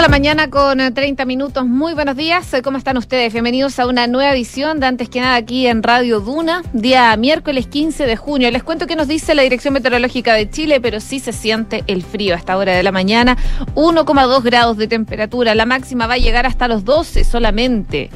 de la mañana con 30 minutos. Muy buenos días. ¿Cómo están ustedes? Bienvenidos a una nueva edición de Antes que nada aquí en Radio Duna, día miércoles 15 de junio. Les cuento qué nos dice la Dirección Meteorológica de Chile, pero sí se siente el frío a esta hora de la mañana. 1,2 grados de temperatura. La máxima va a llegar hasta los 12 solamente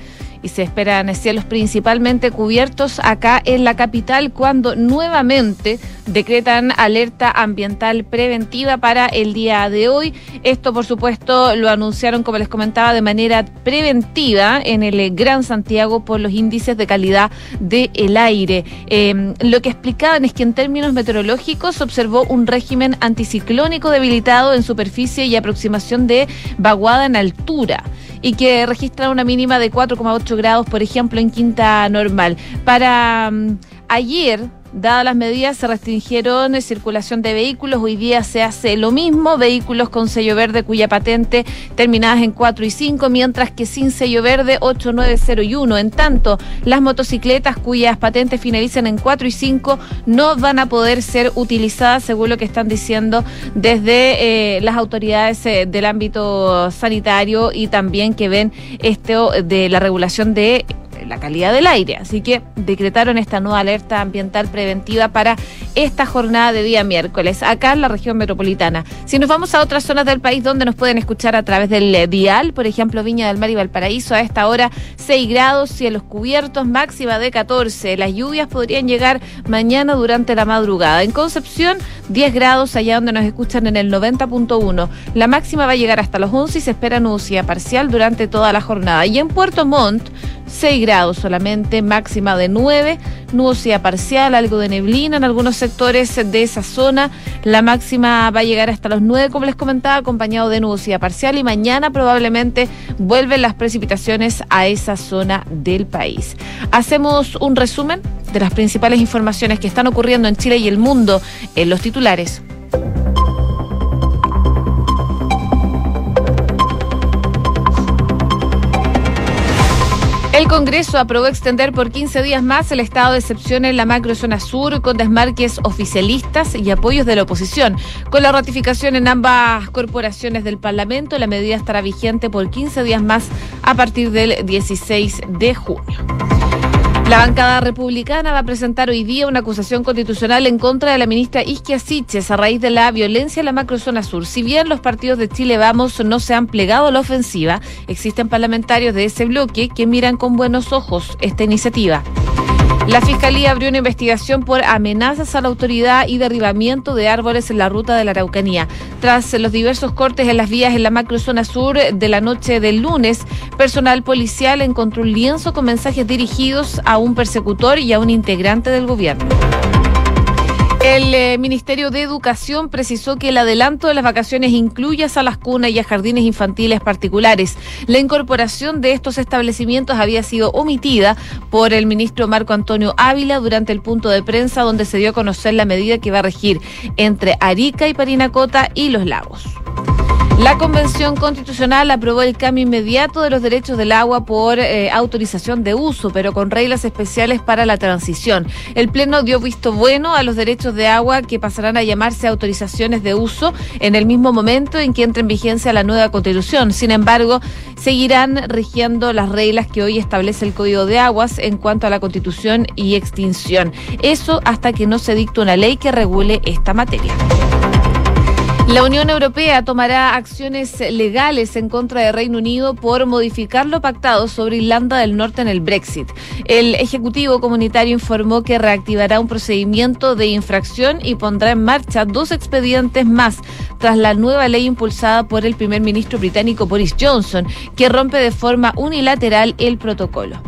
y se esperan cielos principalmente cubiertos acá en la capital cuando nuevamente decretan alerta ambiental preventiva para el día de hoy. Esto, por supuesto, lo anunciaron, como les comentaba, de manera preventiva en el Gran Santiago por los índices de calidad del aire. Em, lo que explicaban es que en términos meteorológicos observó un régimen anticiclónico debilitado en superficie y aproximación de vaguada en altura y que registra una mínima de 4,8 grados, por ejemplo, en Quinta Normal. Para mm, ayer, Dadas las medidas, se restringieron circulación de vehículos. Hoy día se hace lo mismo, vehículos con sello verde cuya patente terminadas en 4 y 5, mientras que sin sello verde 8, 9, 0 y 1. En tanto, las motocicletas cuyas patentes finalicen en 4 y 5 no van a poder ser utilizadas, según lo que están diciendo desde eh, las autoridades eh, del ámbito sanitario y también que ven esto de la regulación de la calidad del aire. Así que decretaron esta nueva alerta ambiental preventiva para esta jornada de día miércoles, acá en la región metropolitana. Si nos vamos a otras zonas del país donde nos pueden escuchar a través del dial, por ejemplo, Viña del Mar y Valparaíso, a esta hora 6 grados, cielos cubiertos, máxima de 14. Las lluvias podrían llegar mañana durante la madrugada. En Concepción, 10 grados, allá donde nos escuchan en el 90.1. La máxima va a llegar hasta los 11 y se espera nubosidad parcial durante toda la jornada. Y en Puerto Montt, 6 grados solamente, máxima de 9, nubosidad parcial, algo de neblina en algunos sectores de esa zona. La máxima va a llegar hasta los 9, como les comentaba, acompañado de nubosidad parcial y mañana probablemente vuelven las precipitaciones a esa zona del país. Hacemos un resumen de las principales informaciones que están ocurriendo en Chile y el mundo en los titulares. El Congreso aprobó extender por 15 días más el estado de excepción en la macrozona sur con desmarques oficialistas y apoyos de la oposición. Con la ratificación en ambas corporaciones del Parlamento, la medida estará vigente por 15 días más a partir del 16 de junio. La bancada republicana va a presentar hoy día una acusación constitucional en contra de la ministra Isquia Siches a raíz de la violencia en la macrozona sur. Si bien los partidos de Chile Vamos no se han plegado a la ofensiva, existen parlamentarios de ese bloque que miran con buenos ojos esta iniciativa. La Fiscalía abrió una investigación por amenazas a la autoridad y derribamiento de árboles en la ruta de la Araucanía. Tras los diversos cortes en las vías en la macrozona sur de la noche del lunes, personal policial encontró un lienzo con mensajes dirigidos a un persecutor y a un integrante del gobierno. El eh, Ministerio de Educación precisó que el adelanto de las vacaciones incluye a salas cuna y a jardines infantiles particulares. La incorporación de estos establecimientos había sido omitida por el ministro Marco Antonio Ávila durante el punto de prensa donde se dio a conocer la medida que va a regir entre Arica y Parinacota y Los Lagos. La Convención Constitucional aprobó el cambio inmediato de los derechos del agua por eh, autorización de uso, pero con reglas especiales para la transición. El Pleno dio visto bueno a los derechos de agua que pasarán a llamarse autorizaciones de uso en el mismo momento en que entre en vigencia la nueva Constitución. Sin embargo, seguirán rigiendo las reglas que hoy establece el Código de Aguas en cuanto a la Constitución y extinción. Eso hasta que no se dicte una ley que regule esta materia. La Unión Europea tomará acciones legales en contra de Reino Unido por modificar lo pactado sobre Irlanda del Norte en el Brexit. El Ejecutivo Comunitario informó que reactivará un procedimiento de infracción y pondrá en marcha dos expedientes más tras la nueva ley impulsada por el primer ministro británico Boris Johnson, que rompe de forma unilateral el protocolo.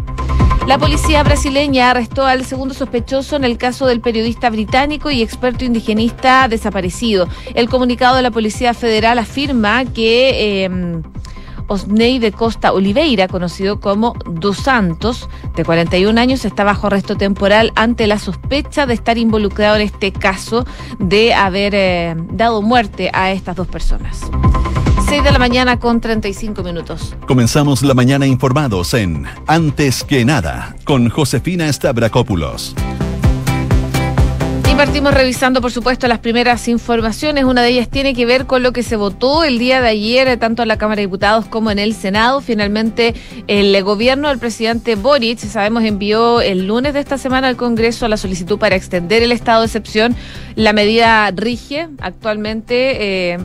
La policía brasileña arrestó al segundo sospechoso en el caso del periodista británico y experto indigenista desaparecido. El comunicado de la Policía Federal afirma que... Eh, Osney de Costa Oliveira, conocido como Dos Santos, de 41 años, está bajo arresto temporal ante la sospecha de estar involucrado en este caso de haber eh, dado muerte a estas dos personas. 6 de la mañana con 35 minutos. Comenzamos la mañana informados en Antes que nada con Josefina Stavrakopoulos partimos revisando, por supuesto, las primeras informaciones. Una de ellas tiene que ver con lo que se votó el día de ayer, tanto en la Cámara de Diputados como en el Senado. Finalmente, el gobierno del presidente Boric, sabemos, envió el lunes de esta semana al Congreso la solicitud para extender el estado de excepción. La medida rige actualmente. Eh,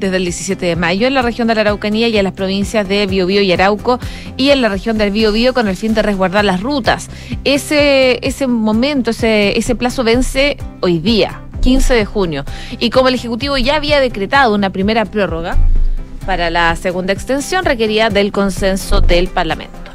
desde el 17 de mayo en la región de la Araucanía y en las provincias de Biobío y Arauco y en la región del Biobío con el fin de resguardar las rutas. Ese, ese momento, ese, ese plazo vence hoy día, 15 de junio. Y como el Ejecutivo ya había decretado una primera prórroga para la segunda extensión, requería del consenso del Parlamento.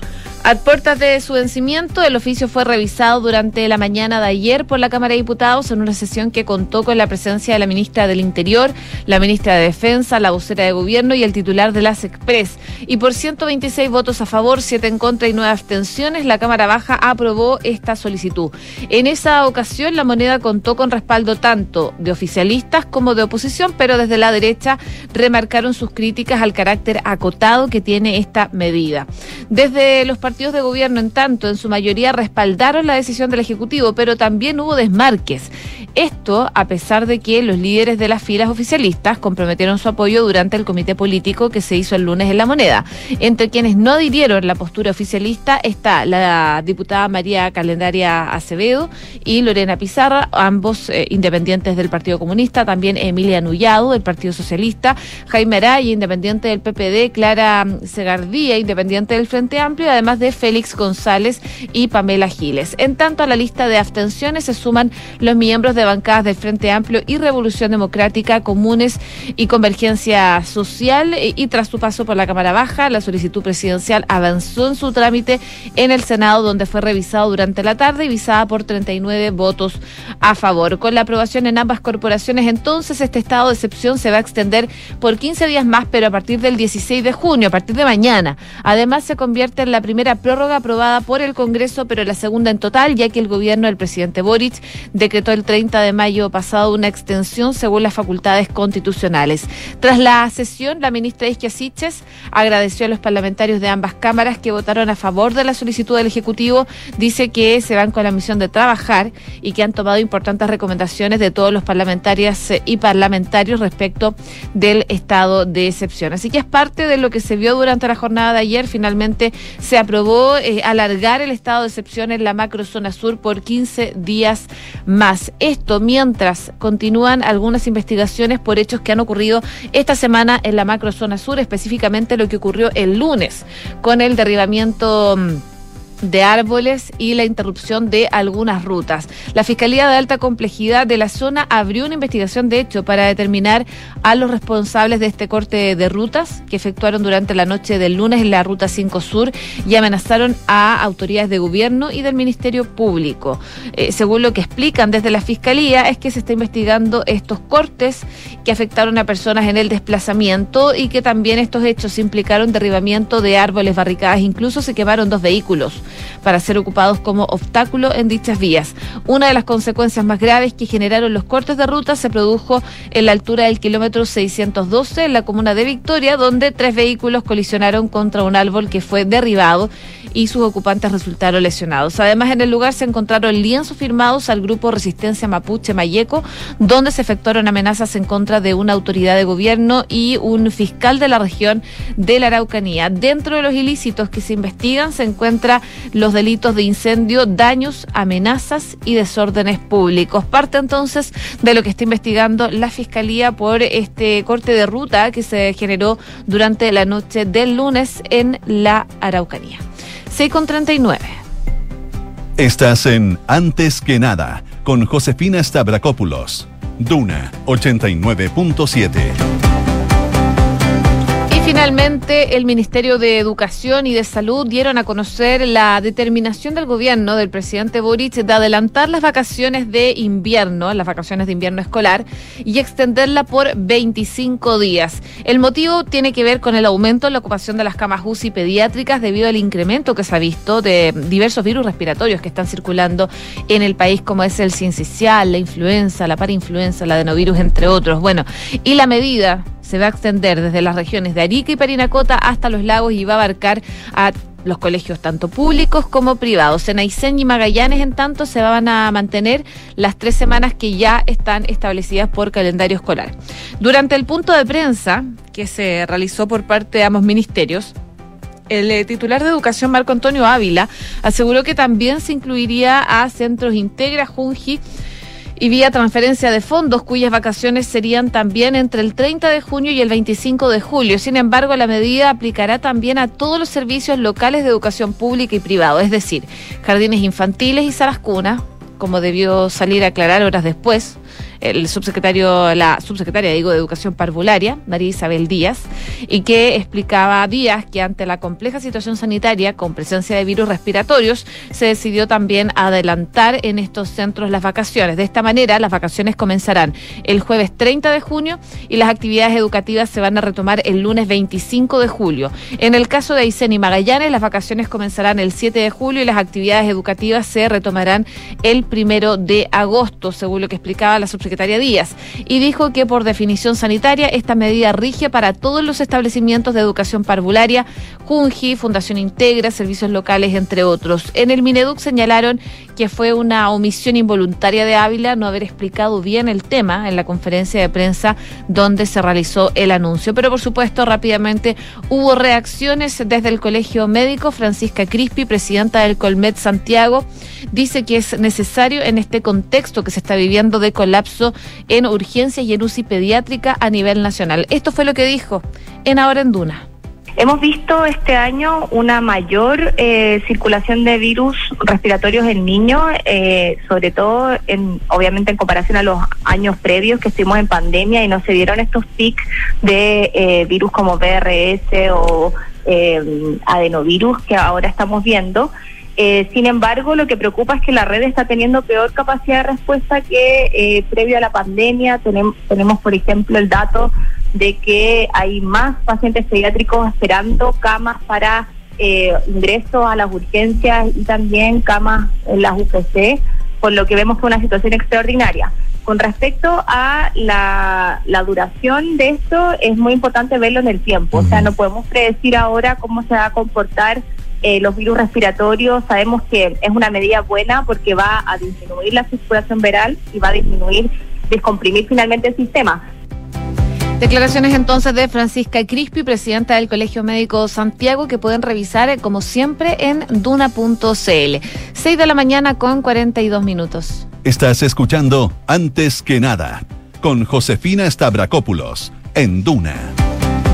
A puertas de su vencimiento, el oficio fue revisado durante la mañana de ayer por la Cámara de Diputados en una sesión que contó con la presencia de la ministra del Interior, la ministra de Defensa, la vocera de Gobierno y el titular de las Express. Y por 126 votos a favor, 7 en contra y 9 abstenciones, la Cámara Baja aprobó esta solicitud. En esa ocasión, la moneda contó con respaldo tanto de oficialistas como de oposición, pero desde la derecha remarcaron sus críticas al carácter acotado que tiene esta medida. Desde los partidos de gobierno, en tanto, en su mayoría respaldaron la decisión del Ejecutivo, pero también hubo desmarques. Esto a pesar de que los líderes de las filas oficialistas comprometieron su apoyo durante el comité político que se hizo el lunes en La Moneda. Entre quienes no adhirieron la postura oficialista está la diputada María Calendaria Acevedo y Lorena Pizarra, ambos eh, independientes del Partido Comunista, también Emilia Nullado del Partido Socialista, Jaime Araya, independiente del PPD, Clara Segardía, independiente del Frente Amplio, además de Félix González y Pamela Giles. En tanto, a la lista de abstenciones se suman los miembros de bancadas del Frente Amplio y Revolución Democrática, Comunes y Convergencia Social. Y, tras su paso por la Cámara Baja, la solicitud presidencial avanzó en su trámite en el Senado, donde fue revisado durante la tarde y visada por 39 votos a favor. Con la aprobación en ambas corporaciones, entonces este estado de excepción se va a extender por 15 días más, pero a partir del 16 de junio, a partir de mañana. Además, se convierte en la primera prórroga aprobada por el Congreso, pero la segunda en total, ya que el gobierno del presidente Boric decretó el 30 de mayo pasado una extensión según las facultades constitucionales. Tras la sesión, la ministra Isquia Siches agradeció a los parlamentarios de ambas cámaras que votaron a favor de la solicitud del Ejecutivo. Dice que se van con la misión de trabajar y que han tomado importantes recomendaciones de todos los parlamentarias eh, y parlamentarios respecto del estado de excepción. Así que es parte de lo que se vio durante la jornada de ayer. Finalmente se aprobó eh, alargar el estado de excepción en la macrozona sur por 15 días más. Esto mientras continúan algunas investigaciones por hechos que han ocurrido esta semana en la macrozona sur, específicamente lo que ocurrió el lunes con el derribamiento mm, de árboles y la interrupción de algunas rutas. La Fiscalía de Alta Complejidad de la zona abrió una investigación de hecho para determinar a los responsables de este corte de rutas que efectuaron durante la noche del lunes en la Ruta 5 Sur y amenazaron a autoridades de gobierno y del Ministerio Público. Eh, según lo que explican desde la Fiscalía es que se está investigando estos cortes que afectaron a personas en el desplazamiento y que también estos hechos implicaron derribamiento de árboles, barricadas, incluso se quemaron dos vehículos para ser ocupados como obstáculo en dichas vías. Una de las consecuencias más graves que generaron los cortes de ruta se produjo en la altura del kilómetro 612 en la comuna de Victoria, donde tres vehículos colisionaron contra un árbol que fue derribado y sus ocupantes resultaron lesionados. Además, en el lugar se encontraron lienzos firmados al grupo Resistencia Mapuche Mayeco, donde se efectuaron amenazas en contra de una autoridad de gobierno y un fiscal de la región de la Araucanía. Dentro de los ilícitos que se investigan se encuentra los delitos de incendio, daños, amenazas y desórdenes públicos. Parte entonces de lo que está investigando la Fiscalía por este corte de ruta que se generó durante la noche del lunes en la Araucanía. 6 con 39. Estás en Antes que nada con Josefina Stavrakopoulos. Duna 89.7 finalmente el Ministerio de Educación y de Salud dieron a conocer la determinación del gobierno del presidente Boric de adelantar las vacaciones de invierno, las vacaciones de invierno escolar, y extenderla por 25 días. El motivo tiene que ver con el aumento en la ocupación de las camas UCI pediátricas debido al incremento que se ha visto de diversos virus respiratorios que están circulando en el país, como es el sincicial, la influenza, la parainfluenza, la adenovirus, entre otros. Bueno, y la medida se va a extender desde las regiones de Arica y Parinacota hasta los lagos y va a abarcar a los colegios tanto públicos como privados. En Aysén y Magallanes, en tanto, se van a mantener las tres semanas que ya están establecidas por calendario escolar. Durante el punto de prensa que se realizó por parte de ambos ministerios, el eh, titular de Educación, Marco Antonio Ávila, aseguró que también se incluiría a Centros Integra, Junji, y vía transferencia de fondos cuyas vacaciones serían también entre el 30 de junio y el 25 de julio. Sin embargo, la medida aplicará también a todos los servicios locales de educación pública y privado, es decir, jardines infantiles y salas cunas, como debió salir a aclarar horas después el subsecretario, la subsecretaria, digo, de Educación Parvularia, María Isabel Díaz, y que explicaba Díaz que ante la compleja situación sanitaria con presencia de virus respiratorios, se decidió también adelantar en estos centros las vacaciones. De esta manera, las vacaciones comenzarán el jueves 30 de junio y las actividades educativas se van a retomar el lunes 25 de julio. En el caso de Aysén y Magallanes, las vacaciones comenzarán el 7 de julio y las actividades educativas se retomarán el primero de agosto, según lo que explicaba la subsecretaria secretaria Díaz y dijo que por definición sanitaria esta medida rige para todos los establecimientos de educación parvularia, Junji, Fundación Integra, servicios locales, entre otros. En el Mineduc señalaron que fue una omisión involuntaria de Ávila no haber explicado bien el tema en la conferencia de prensa donde se realizó el anuncio. Pero por supuesto, rápidamente hubo reacciones desde el Colegio Médico. Francisca Crispi, presidenta del Colmet Santiago, dice que es necesario en este contexto que se está viviendo de colapso en urgencias y en UCI pediátrica a nivel nacional. Esto fue lo que dijo en Ahora en Duna. Hemos visto este año una mayor eh, circulación de virus respiratorios en niños, eh, sobre todo, en, obviamente, en comparación a los años previos que estuvimos en pandemia y no se dieron estos pics de eh, virus como BRS o adenovirus que ahora estamos viendo. Sin embargo, lo que preocupa es que la red está teniendo peor capacidad de respuesta que previo a la pandemia. Tenemos, tenemos, por ejemplo, el dato de que hay más pacientes pediátricos esperando camas para eh, ingreso a las urgencias y también camas en las UPC, por lo que vemos que es una situación extraordinaria. Con respecto a la, duración de esto, es muy importante verlo en el tiempo. O sea, no podemos predecir ahora cómo se va a comportar eh, los virus respiratorios. Sabemos que es una medida buena porque va a disminuir la circulación viral y va a disminuir, descomprimir finalmente el sistema Declaraciones entonces de Francisca Crispi, presidenta del Colegio Médico Santiago, que pueden revisar eh, como siempre en duna.cl. 6 de la mañana con 42 minutos. Estás escuchando Antes que nada con Josefina Stavrakopoulos en Duna.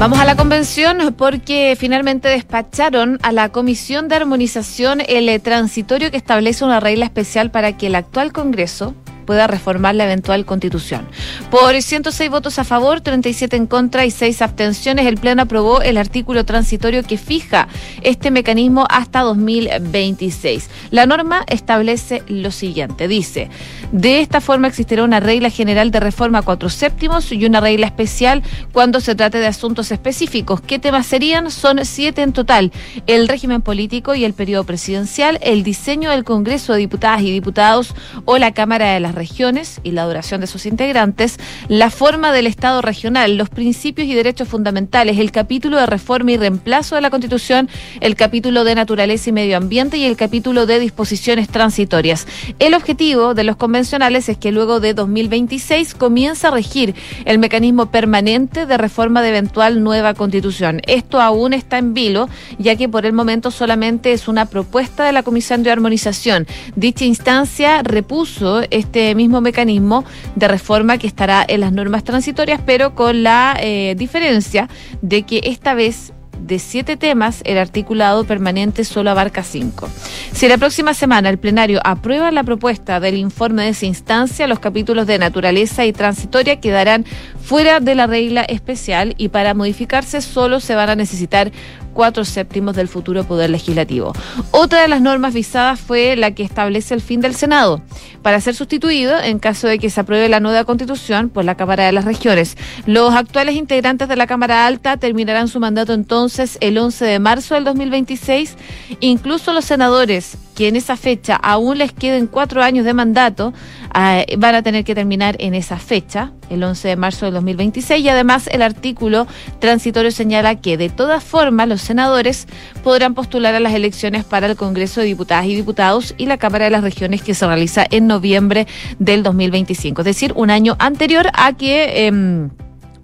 Vamos a la convención porque finalmente despacharon a la Comisión de Armonización el transitorio que establece una regla especial para que el actual Congreso pueda reformar la eventual constitución. Por 106 votos a favor, 37 en contra y 6 abstenciones, el Pleno aprobó el artículo transitorio que fija este mecanismo hasta 2026. La norma establece lo siguiente, dice, de esta forma existirá una regla general de reforma cuatro séptimos y una regla especial cuando se trate de asuntos específicos. ¿Qué temas serían? Son siete en total. El régimen político y el periodo presidencial, el diseño del Congreso de Diputadas y Diputados o la Cámara de las regiones y la duración de sus integrantes, la forma del Estado regional, los principios y derechos fundamentales, el capítulo de reforma y reemplazo de la Constitución, el capítulo de naturaleza y medio ambiente y el capítulo de disposiciones transitorias. El objetivo de los convencionales es que luego de 2026 comienza a regir el mecanismo permanente de reforma de eventual nueva Constitución. Esto aún está en vilo, ya que por el momento solamente es una propuesta de la Comisión de Armonización. Dicha instancia repuso este este mismo mecanismo de reforma que estará en las normas transitorias, pero con la eh, diferencia de que esta vez de siete temas, el articulado permanente solo abarca cinco. Si la próxima semana el plenario aprueba la propuesta del informe de esa instancia, los capítulos de naturaleza y transitoria quedarán fuera de la regla especial y para modificarse solo se van a necesitar cuatro séptimos del futuro Poder Legislativo. Otra de las normas visadas fue la que establece el fin del Senado, para ser sustituido en caso de que se apruebe la nueva constitución por la Cámara de las Regiones. Los actuales integrantes de la Cámara Alta terminarán su mandato entonces el 11 de marzo del 2026. Incluso los senadores que en esa fecha aún les queden cuatro años de mandato, ah, van a tener que terminar en esa fecha, el 11 de marzo del 2026, y además el artículo transitorio señala que de todas formas los senadores podrán postular a las elecciones para el Congreso de Diputadas y Diputados y la Cámara de las Regiones que se realiza en noviembre del 2025, es decir, un año anterior a que...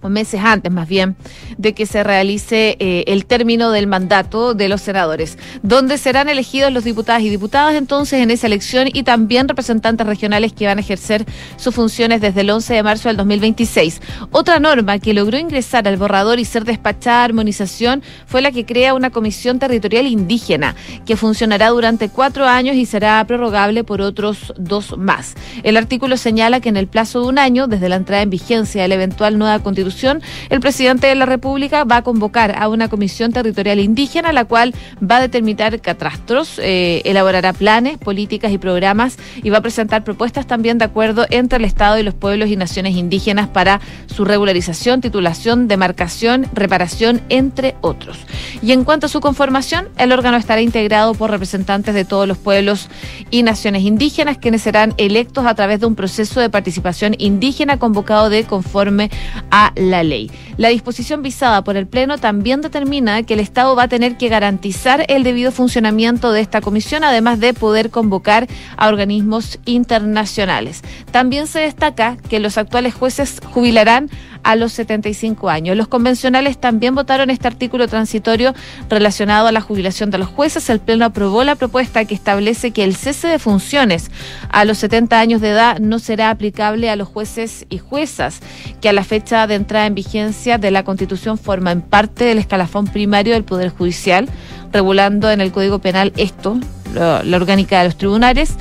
Em, meses antes más bien, de que se realice eh, el término del mandato de los senadores, donde serán elegidos los diputados y diputadas entonces en esa elección y también representantes regionales que van a ejercer sus funciones desde el 11 de marzo del 2026. Otra norma que logró ingresar al borrador y ser despachada a armonización fue la que crea una comisión territorial indígena que funcionará durante cuatro años y será prorrogable por otros dos más. El artículo señala que en el plazo de un año, desde la entrada en vigencia de la eventual nueva constitución, el presidente de la República va a convocar a una comisión territorial indígena, la cual va a determinar catastros, eh, elaborará planes, políticas y programas y va a presentar propuestas también de acuerdo entre el Estado y los pueblos y naciones indígenas para su regularización, titulación, demarcación, reparación, entre otros. Y en cuanto a su conformación, el órgano estará integrado por representantes de todos los pueblos y naciones indígenas, quienes serán electos a través de un proceso de participación indígena convocado de conforme a la ley. La disposición visada por el Pleno también determina que el Estado va a tener que garantizar el debido funcionamiento de esta comisión, además de poder convocar a organismos internacionales. También se destaca que los actuales jueces jubilarán a los 75 años. Los convencionales también votaron este artículo transitorio relacionado a la jubilación de los jueces. El Pleno aprobó la propuesta que establece que el cese de funciones a los 70 años de edad no será aplicable a los jueces y juezas que a la fecha de entrada en vigencia de la Constitución forman parte del escalafón primario del Poder Judicial, regulando en el Código Penal esto, la orgánica de los tribunales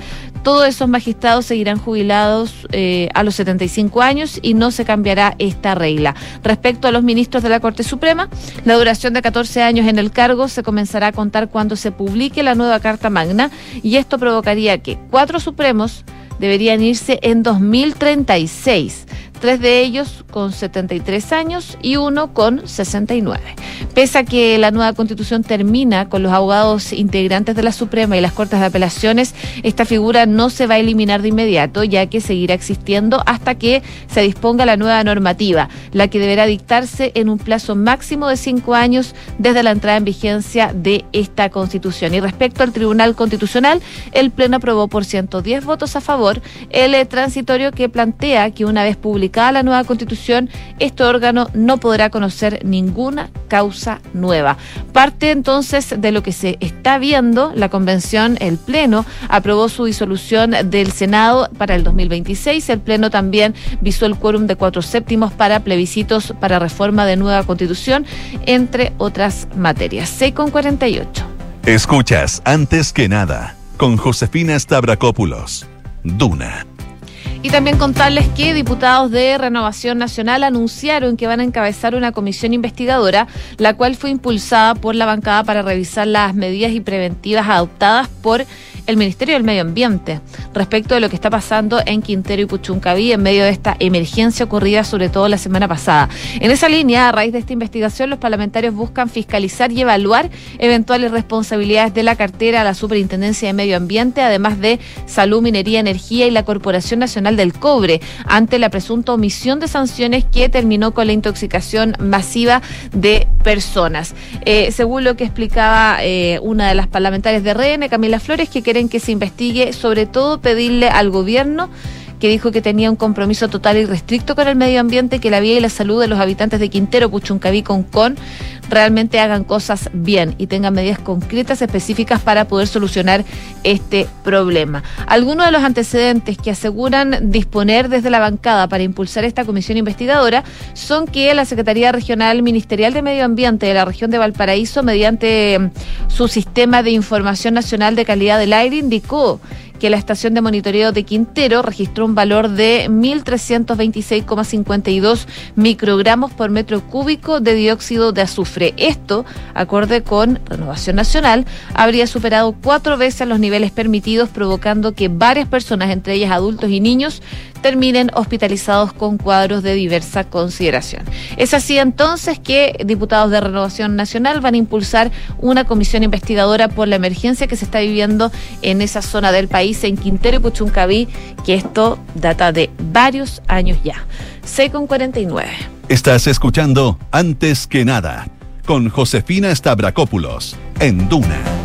todos esos magistrados seguirán jubilados eh, a los 75 años y no se cambiará esta regla. Respecto a los ministros de la Corte Suprema, la duración de 14 años en el cargo se comenzará a contar cuando se publique la nueva Carta Magna y esto provocaría que cuatro supremos deberían irse en 2036 tres de ellos con 73 años y uno con 69. Pese a que la nueva constitución termina con los abogados integrantes de la Suprema y las Cortes de Apelaciones, esta figura no se va a eliminar de inmediato, ya que seguirá existiendo hasta que se disponga la nueva normativa, la que deberá dictarse en un plazo máximo de cinco años desde la entrada en vigencia de esta constitución. Y respecto al Tribunal Constitucional, el Pleno aprobó por 110 votos a favor el transitorio que plantea que una vez publicado la nueva constitución, este órgano no podrá conocer ninguna causa nueva. Parte entonces de lo que se está viendo, la convención, el Pleno, aprobó su disolución del Senado para el 2026. El Pleno también visó el quórum de cuatro séptimos para plebiscitos para reforma de nueva constitución, entre otras materias. 6 con 48. Escuchas antes que nada con Josefina Stavrakopoulos. Duna y también contarles que diputados de Renovación Nacional anunciaron que van a encabezar una comisión investigadora, la cual fue impulsada por la bancada para revisar las medidas y preventivas adoptadas por el Ministerio del Medio Ambiente respecto de lo que está pasando en Quintero y Puchuncaví en medio de esta emergencia ocurrida sobre todo la semana pasada. En esa línea, a raíz de esta investigación, los parlamentarios buscan fiscalizar y evaluar eventuales responsabilidades de la cartera a la Superintendencia de Medio Ambiente, además de Salud, Minería, Energía y la Corporación Nacional del Cobre, ante la presunta omisión de sanciones que terminó con la intoxicación masiva de personas. Eh, según lo que explicaba eh, una de las parlamentarias de RN, Camila Flores, que que se investigue, sobre todo pedirle al gobierno que dijo que tenía un compromiso total y restricto con el medio ambiente, que la vida y la salud de los habitantes de Quintero, Puchuncaví, Concón, realmente hagan cosas bien y tengan medidas concretas, específicas para poder solucionar este problema. Algunos de los antecedentes que aseguran disponer desde la bancada para impulsar esta comisión investigadora son que la Secretaría Regional Ministerial de Medio Ambiente de la región de Valparaíso, mediante su sistema de información nacional de calidad del aire, indicó que la estación de monitoreo de Quintero registró un valor de 1.326,52 microgramos por metro cúbico de dióxido de azufre. Esto, acorde con Renovación Nacional, habría superado cuatro veces los niveles permitidos, provocando que varias personas, entre ellas adultos y niños, terminen hospitalizados con cuadros de diversa consideración. Es así entonces que diputados de Renovación Nacional van a impulsar una comisión investigadora por la emergencia que se está viviendo en esa zona del país, en Quintero y Puchuncaví, que esto data de varios años ya. 6 con 49. Estás escuchando Antes que nada con Josefina Stavrakopoulos en Duna.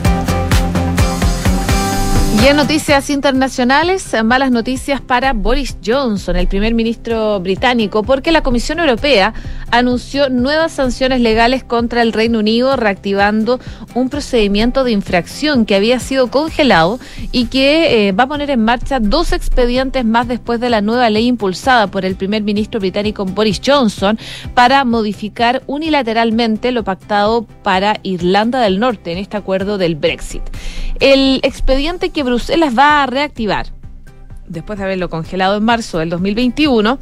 Y noticias internacionales, malas noticias para Boris Johnson, el primer ministro británico, porque la Comisión Europea anunció nuevas sanciones legales contra el Reino Unido, reactivando un procedimiento de infracción que había sido congelado y que eh, va a poner en marcha dos expedientes más después de la nueva ley impulsada por el primer ministro británico Boris Johnson para modificar unilateralmente lo pactado para Irlanda del Norte en este acuerdo del Brexit. El expediente que Bruselas va a reactivar, después de haberlo congelado en marzo del 2021,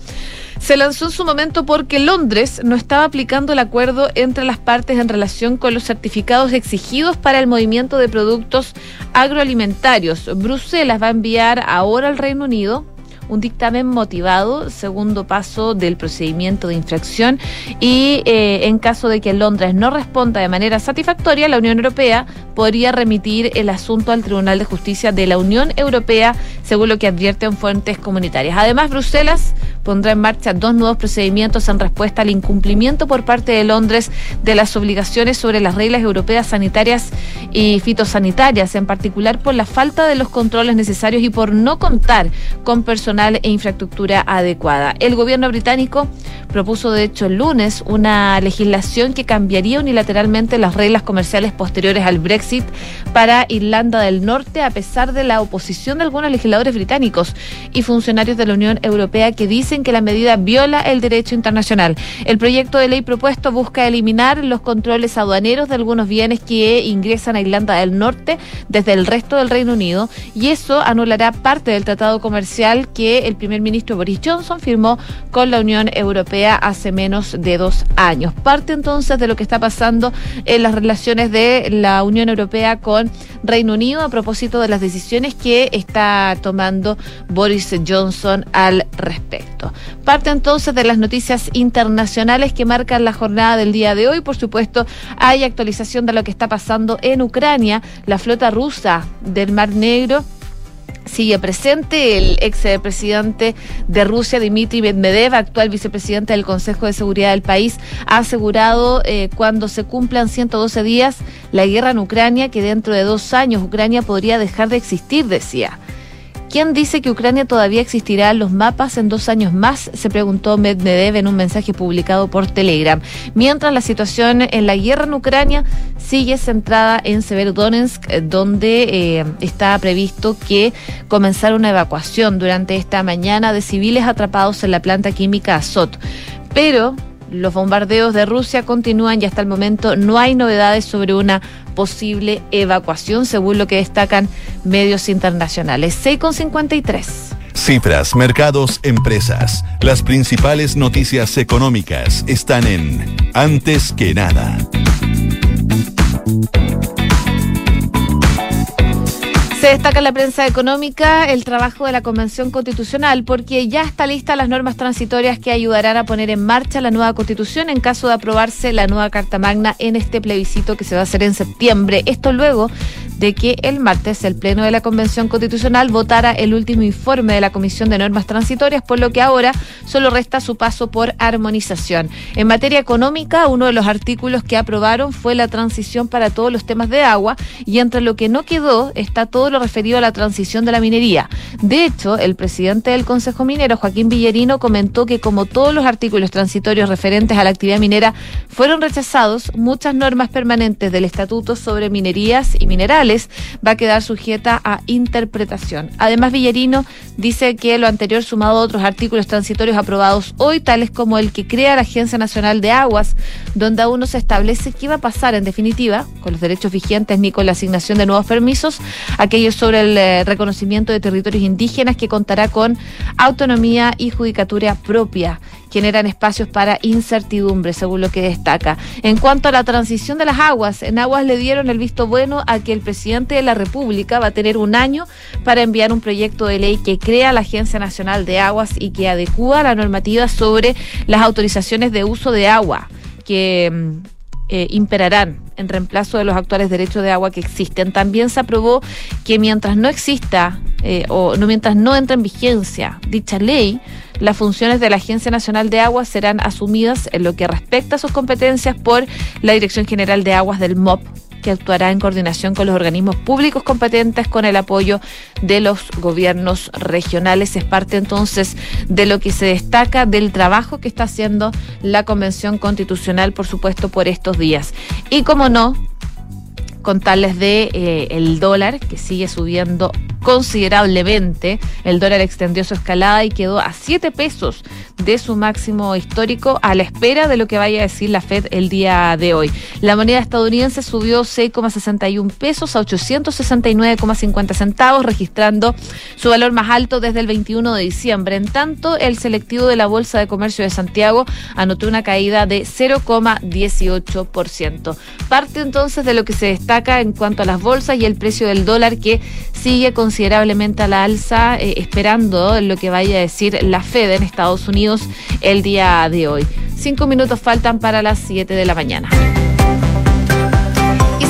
se lanzó en su momento porque Londres no estaba aplicando el acuerdo entre las partes en relación con los certificados exigidos para el movimiento de productos agroalimentarios. Bruselas va a enviar ahora al Reino Unido un dictamen motivado, segundo paso del procedimiento de infracción, y eh, en caso de que Londres no responda de manera satisfactoria, la Unión Europea podría remitir el asunto al Tribunal de Justicia de la Unión Europea, según lo que advierten fuentes comunitarias. Además, Bruselas pondrá en marcha dos nuevos procedimientos en respuesta al incumplimiento por parte de Londres de las obligaciones sobre las reglas europeas sanitarias y fitosanitarias, en particular por la falta de los controles necesarios y por no contar con personal e infraestructura adecuada. El gobierno británico propuso, de hecho, el lunes una legislación que cambiaría unilateralmente las reglas comerciales posteriores al Brexit para Irlanda del Norte, a pesar de la oposición de algunos legisladores británicos y funcionarios de la Unión Europea que dicen que la medida viola el derecho internacional. El proyecto de ley propuesto busca eliminar los controles aduaneros de algunos bienes que ingresan a Irlanda del Norte desde el resto del Reino Unido y eso anulará parte del tratado comercial que el primer ministro Boris Johnson firmó con la Unión Europea hace menos de dos años. Parte entonces de lo que está pasando en las relaciones de la Unión Europea con Reino Unido a propósito de las decisiones que está tomando Boris Johnson al respecto. Parte entonces de las noticias internacionales que marcan la jornada del día de hoy. Por supuesto, hay actualización de lo que está pasando en Ucrania. La flota rusa del Mar Negro sigue presente el ex presidente de Rusia, Dmitry Medvedev, actual vicepresidente del Consejo de Seguridad del país, ha asegurado eh, cuando se cumplan 112 días la guerra en Ucrania que dentro de dos años Ucrania podría dejar de existir, decía. ¿Quién dice que Ucrania todavía existirá en los mapas en dos años más? Se preguntó Medvedev en un mensaje publicado por Telegram. Mientras la situación en la guerra en Ucrania sigue centrada en Severodonetsk, eh, donde eh, está previsto que comenzara una evacuación durante esta mañana de civiles atrapados en la planta química Azot. Pero los bombardeos de Rusia continúan y hasta el momento no hay novedades sobre una posible evacuación, según lo que destacan medios internacionales. 6,53. Cifras, mercados, empresas. Las principales noticias económicas están en Antes que nada. Destaca la prensa económica el trabajo de la Convención Constitucional porque ya está lista las normas transitorias que ayudarán a poner en marcha la nueva Constitución en caso de aprobarse la nueva Carta Magna en este plebiscito que se va a hacer en septiembre. Esto luego de que el martes el Pleno de la Convención Constitucional votara el último informe de la Comisión de Normas Transitorias, por lo que ahora solo resta su paso por armonización. En materia económica, uno de los artículos que aprobaron fue la transición para todos los temas de agua y entre lo que no quedó está todo lo referido a la transición de la minería. De hecho, el presidente del Consejo Minero, Joaquín Villerino, comentó que como todos los artículos transitorios referentes a la actividad minera fueron rechazados, muchas normas permanentes del Estatuto sobre minerías y minerales va a quedar sujeta a interpretación. Además, Villarino dice que lo anterior sumado a otros artículos transitorios aprobados hoy, tales como el que crea la Agencia Nacional de Aguas, donde aún no se establece qué va a pasar en definitiva con los derechos vigentes ni con la asignación de nuevos permisos, aquellos sobre el eh, reconocimiento de territorios indígenas que contará con autonomía y judicatura propia generan espacios para incertidumbre, según lo que destaca. En cuanto a la transición de las aguas, en aguas le dieron el visto bueno a que el presidente de la República va a tener un año para enviar un proyecto de ley que crea la Agencia Nacional de Aguas y que adecúa la normativa sobre las autorizaciones de uso de agua que mm, eh, imperarán en reemplazo de los actuales derechos de agua que existen. También se aprobó que mientras no exista eh, o no mientras no entre en vigencia dicha ley, las funciones de la Agencia Nacional de Aguas serán asumidas en lo que respecta a sus competencias por la Dirección General de Aguas del MOP que actuará en coordinación con los organismos públicos competentes con el apoyo de los gobiernos regionales. Es parte entonces de lo que se destaca del trabajo que está haciendo la Convención Constitucional, por supuesto, por estos días. Y como no, contarles de eh, el dólar que sigue subiendo considerablemente. El dólar extendió su escalada y quedó a 7 pesos de su máximo histórico a la espera de lo que vaya a decir la Fed el día de hoy. La moneda estadounidense subió 6,61 pesos a 869,50 centavos, registrando su valor más alto desde el 21 de diciembre. En tanto, el selectivo de la Bolsa de Comercio de Santiago anotó una caída de 0,18%. Parte entonces de lo que se destaca en cuanto a las bolsas y el precio del dólar que sigue considerablemente a la alza, eh, esperando lo que vaya a decir la Fed en Estados Unidos el día de hoy. Cinco minutos faltan para las siete de la mañana.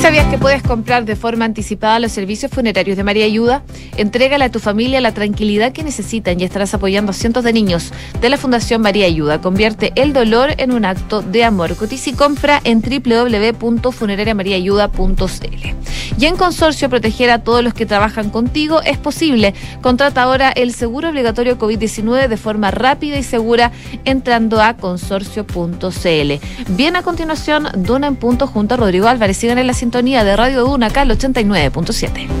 ¿Sabías que puedes comprar de forma anticipada los servicios funerarios de María Ayuda? Entrégale a tu familia la tranquilidad que necesitan y estarás apoyando a cientos de niños de la Fundación María Ayuda. Convierte el dolor en un acto de amor. Cotiza y compra en www.funerariamariaayuda.cl. Y en Consorcio, proteger a todos los que trabajan contigo es posible. Contrata ahora el seguro obligatorio COVID-19 de forma rápida y segura entrando a consorcio.cl. Bien, a continuación, Duna en punto junto a Rodrigo Álvarez. Sigan en la sintonía de Radio Duna, acá al 89.7.